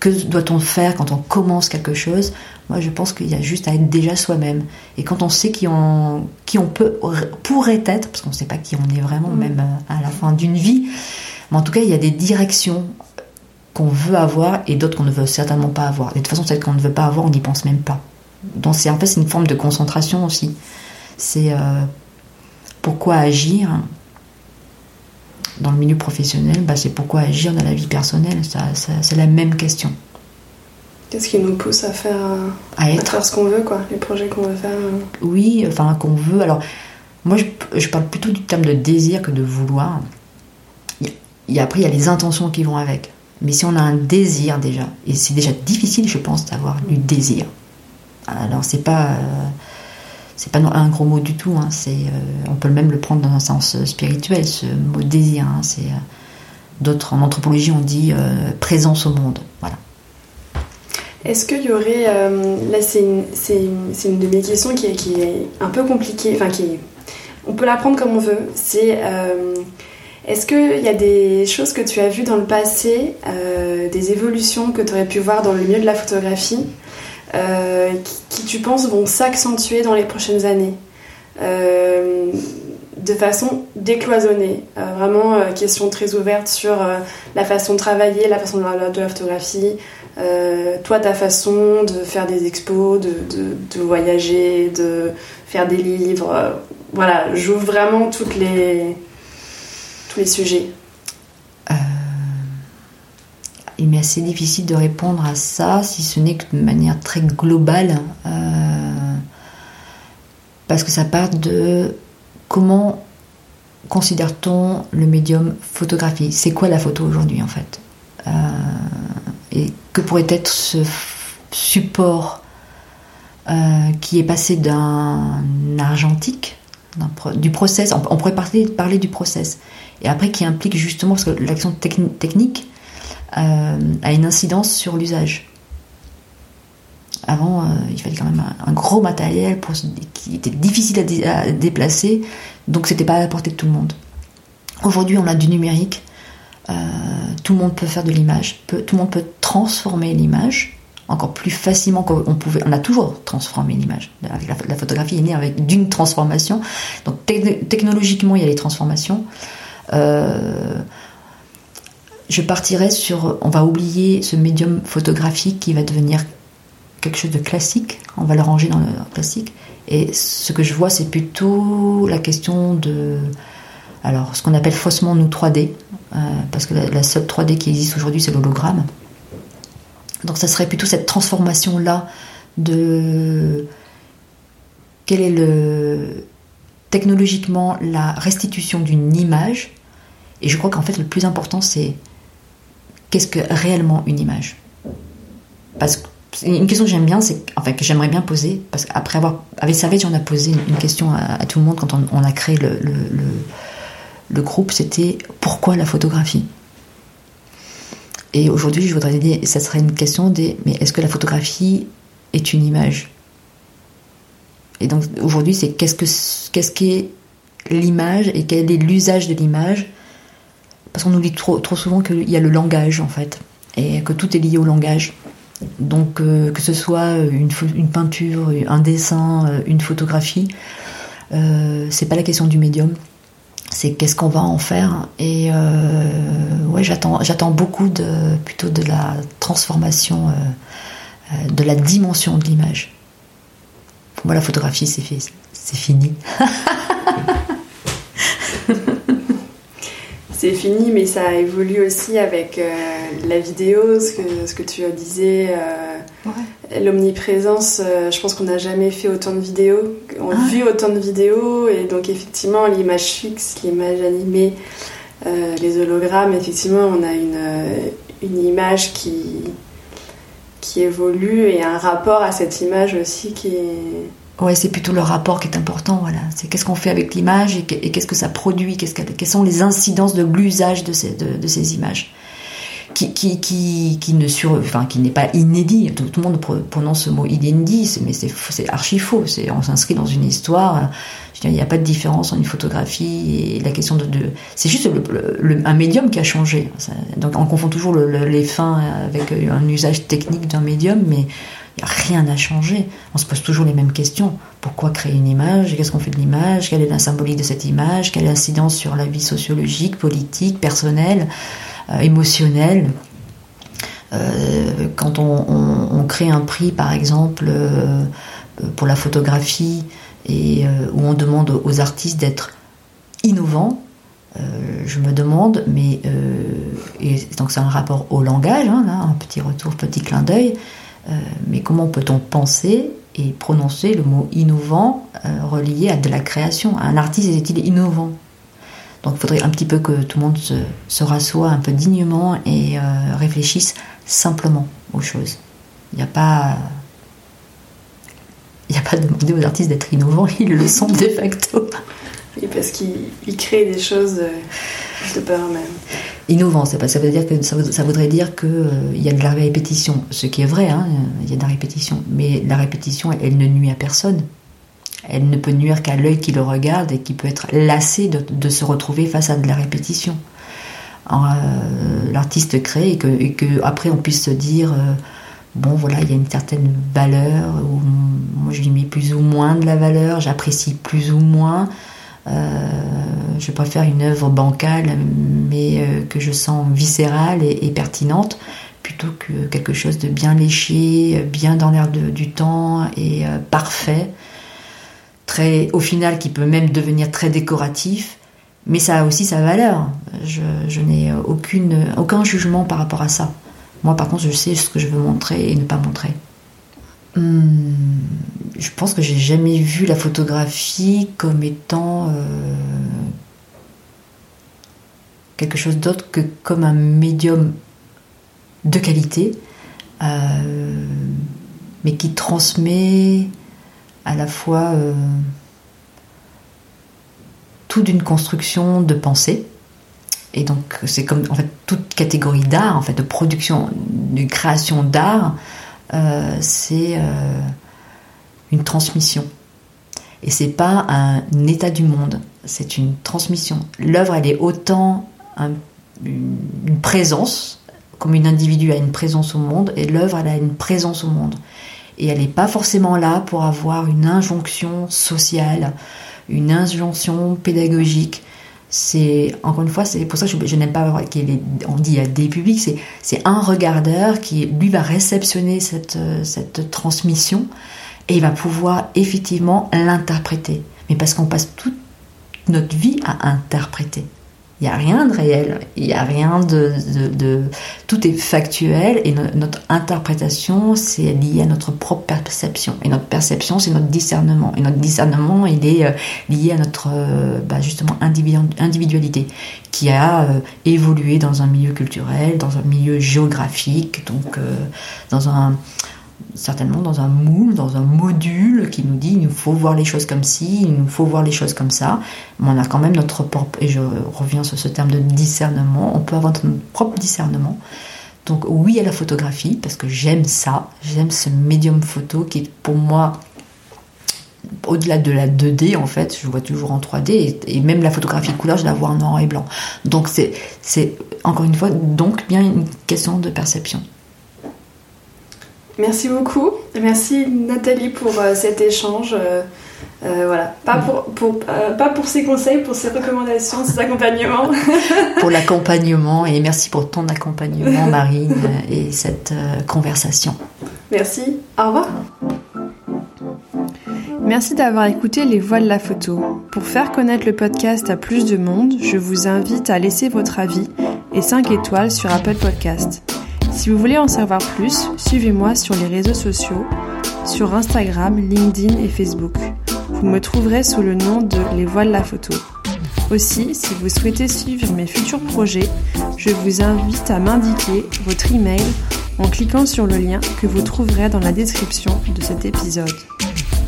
que doit-on faire quand on commence quelque chose. Moi, je pense qu'il y a juste à être déjà soi-même. Et quand on sait qui on, qui on peut, pourrait être, parce qu'on ne sait pas qui on est vraiment, mm. même à la fin d'une vie, mais en tout cas, il y a des directions qu'on veut avoir et d'autres qu'on ne veut certainement pas avoir. Et de toute façon, celles qu'on ne veut pas avoir, on n'y pense même pas. Donc c'est en fait c'est une forme de concentration aussi. C'est euh, pourquoi agir dans le milieu professionnel, bah, c'est pourquoi agir dans la vie personnelle. c'est la même question. Qu'est-ce qui nous pousse à faire, à, faire ce qu'on veut, quoi, les projets qu'on veut faire euh Oui, enfin qu'on veut. Alors moi, je, parle plutôt du terme de désir que de vouloir. Et après, il y a les intentions qui vont avec. Mais si on a un désir déjà, et c'est déjà difficile, je pense, d'avoir du désir. Alors c'est pas euh, c'est pas un gros mot du tout. Hein. c'est euh, on peut même le prendre dans un sens spirituel. Ce mot désir, hein. c'est euh, d'autres en anthropologie on dit présence au monde. Voilà. Est-ce qu'il y aurait là c'est une, une, de mes questions qui est, qui est un peu compliquée. Enfin qui on peut la prendre comme on veut. C'est est-ce qu'il y a des choses que tu as vues dans le passé, des évolutions que tu aurais pu voir dans le milieu de la photographie euh, qui, tu penses, vont s'accentuer dans les prochaines années euh, de façon décloisonnée. Euh, vraiment, question très ouverte sur la façon de travailler, la façon de, de la photographie, toi, ta façon de faire des expos, de, de, de voyager, de faire des livres. voilà, j'ouvre vraiment toutes les, tous les sujets il m'est assez difficile de répondre à ça, si ce n'est que de manière très globale, euh, parce que ça part de comment considère-t-on le médium photographie C'est quoi la photo aujourd'hui en fait? Euh, Et que pourrait être ce support euh, qui est passé d'un argentique, du process, on, pourrait parler, du process, et après qui implique justement, l'action technique, euh, a une incidence sur l'usage. Avant, euh, il fallait quand même un, gros matériel qui était difficile à, déplacer, donc c'était pas à la portée de tout le monde. Aujourd'hui, on a du numérique, euh, tout le monde peut faire de l'image, tout le monde peut transformer l'image encore plus facilement qu'on pouvait. On a toujours transformé l'image. La, photographie est née avec d'une transformation. Donc technologiquement, il y a les transformations. Euh, je partirais sur, on va oublier ce médium photographique qui va devenir quelque chose de classique, on va le ranger dans le classique. Et ce que je vois, c'est plutôt la question de, alors, ce qu'on appelle faussement nous 3D, euh, parce que la, seule 3D qui existe aujourd'hui, c'est l'hologramme. Donc, ça serait plutôt cette transformation-là de quel est le technologiquement la restitution d'une image. Et je crois qu'en fait, le plus important, c'est qu'est-ce que réellement une image? Parce que une question que j'aime bien, c'est enfin que j'aimerais bien poser, parce qu'après avoir avec Savage, on a posé une, question à, tout le monde quand on, a créé le, le, groupe, c'était pourquoi la photographie? Et aujourd'hui, je voudrais dire, ça serait une question des, mais est-ce que la photographie est une image? Et donc aujourd'hui, c'est qu'est-ce que qu'est-ce qu'est l'image et quel est l'usage de l'image? Parce qu'on nous dit trop, trop souvent qu'il y a le langage en fait, et que tout est lié au langage. Donc euh, que ce soit une, peinture, un dessin, euh, une photographie, euh, c'est pas la question du médium, c'est qu'est-ce qu'on va en faire. Et euh, ouais, j'attends, beaucoup de plutôt de la transformation, de la dimension de l'image. Pour moi, la photographie, c'est fini. c'est fini, mais ça évolue aussi avec la vidéo, ce que, ce que tu disais. Ouais l'omniprésence, euh, je pense qu'on n'a jamais fait autant de vidéos, on a ah vu autant de vidéos, et donc effectivement l'image fixe, l'image animée, euh, les hologrammes, effectivement on a une, euh, une image qui, qui évolue et un rapport à cette image aussi qui est... Ouais, c'est plutôt le rapport qui est important, voilà. C'est qu'est-ce qu'on fait avec l'image et qu'est-ce que ça produit, qu'est-ce quelles sont les incidences de l'usage de ces, de ces images qui, qui, qui, qui ne sur, enfin, qui n'est pas inédit. Tout, le monde prononce ce mot inédit, mais c'est archi faux. C'est, on s'inscrit dans une histoire. Je il n'y a pas de différence entre une photographie et la question de. de c'est juste un médium qui a changé. Donc on confond toujours les fins avec un usage technique d'un médium, mais rien à changer. On se pose toujours les mêmes questions. Pourquoi créer une image? Qu'est-ce qu'on fait de l'image? Quelle est la symbolique de cette image? Quelle est l'incidence sur la vie sociologique, politique, personnelle euh, émotionnel. Euh, quand on, crée un prix, par exemple, euh, pour la photographie, et où on demande aux artistes d'être innovants, je me demande, mais donc c'est un rapport au langage, hein, un petit retour, petit clin d'œil, mais comment peut-on penser et prononcer le mot innovant relié à de la création? Un artiste est-il innovant? Donc il faudrait un petit peu que tout le monde se, rassoie un peu dignement et euh, réfléchisse simplement aux choses. Il n'y a pas. Il n'y a pas de demander aux artistes d'être innovants, ils le sont de facto. Oui, parce qu'ils créent des choses de par eux-mêmes. Innovant, ça dire que ça, voudrait dire qu'il euh, y a de la répétition, ce qui est vrai, hein, il y a de la répétition, mais la répétition, elle ne nuit à personne. Elle ne peut nuire qu'à l'œil qui le regarde et qui peut être lassé de, se retrouver face à de la répétition. Euh, l'artiste crée et que, après on puisse se dire euh, bon voilà il y a une certaine valeur ou moi je lui mets plus ou moins de la valeur j'apprécie plus ou moins euh, je préfère une œuvre bancale mais que je sens viscérale et, pertinente plutôt que quelque chose de bien léché bien dans l'air du temps et parfait très, au final, qui peut même devenir très décoratif, mais ça a aussi sa valeur. Je, n'ai aucun jugement par rapport à ça. Moi, par contre, je sais ce que je veux montrer et ne pas montrer. Hmm, je pense que j'ai jamais vu la photographie comme étant euh, quelque chose d'autre que comme un médium de qualité, euh, mais qui transmet à la fois euh, tout d'une construction de pensée. Et donc c'est comme en fait toute catégorie d'art, en fait de production, de création d'art, euh, c'est euh, une transmission. Et c'est pas un état du monde, c'est une transmission. L'œuvre, elle est autant une présence, comme une individu a une présence au monde, et l'œuvre, elle a une présence au monde et elle n'est pas forcément là pour avoir une injonction sociale, une injonction pédagogique. C'est encore une fois, c'est pour ça que je, n'aime pas qu'il est, on dit à des publics, c'est c'est un regardeur qui lui va réceptionner cette cette transmission et il va pouvoir effectivement l'interpréter. Mais parce qu'on passe toute notre vie à interpréter. Il n'y a rien de réel, il n'y a rien de, de, Tout est factuel et notre interprétation, c'est lié à notre propre perception. Et notre perception, c'est notre discernement. Et notre discernement, il est euh, lié à notre, euh, bah, justement, individualité, qui a euh, évolué dans un milieu culturel, dans un milieu géographique, donc dans un certainement dans un moule, dans un module qui nous dit il nous faut voir les choses comme ci, il nous faut voir les choses comme ça. Mais on a quand même notre propre, et je reviens sur ce terme de discernement, on peut avoir notre propre discernement. Donc oui à la photographie, parce que j'aime ça, j'aime ce médium photo qui est pour moi au-delà de la 2D, en fait, je vois toujours en 3D, et, même la photographie de couleur, je la vois en noir et blanc. Donc c'est encore une fois, donc bien une question de perception. Merci beaucoup. Merci Nathalie pour euh, cet échange. Euh, euh, voilà, pas pour, pour pas pour ses conseils, pour ses recommandations, ses accompagnements. pour l'accompagnement et merci pour ton accompagnement, Marine, et cette conversation. Merci. Au revoir. Merci d'avoir écouté Les Voix de la photo. Pour faire connaître le podcast à plus de monde, je vous invite à laisser votre avis et 5 étoiles sur Apple Podcast. Si vous voulez en savoir plus, suivez-moi sur les réseaux sociaux, sur Instagram, LinkedIn et Facebook. Vous me trouverez sous le nom de Les Voix de la photo. Aussi, si vous souhaitez suivre mes futurs projets, je vous invite à m'indiquer votre email en cliquant sur le lien que vous trouverez dans la description de cet épisode.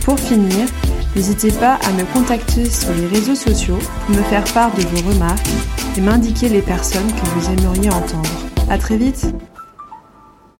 Pour finir, n'hésitez pas à me contacter sur les réseaux sociaux me faire part de vos remarques et m'indiquer les personnes que vous aimeriez entendre. À très vite!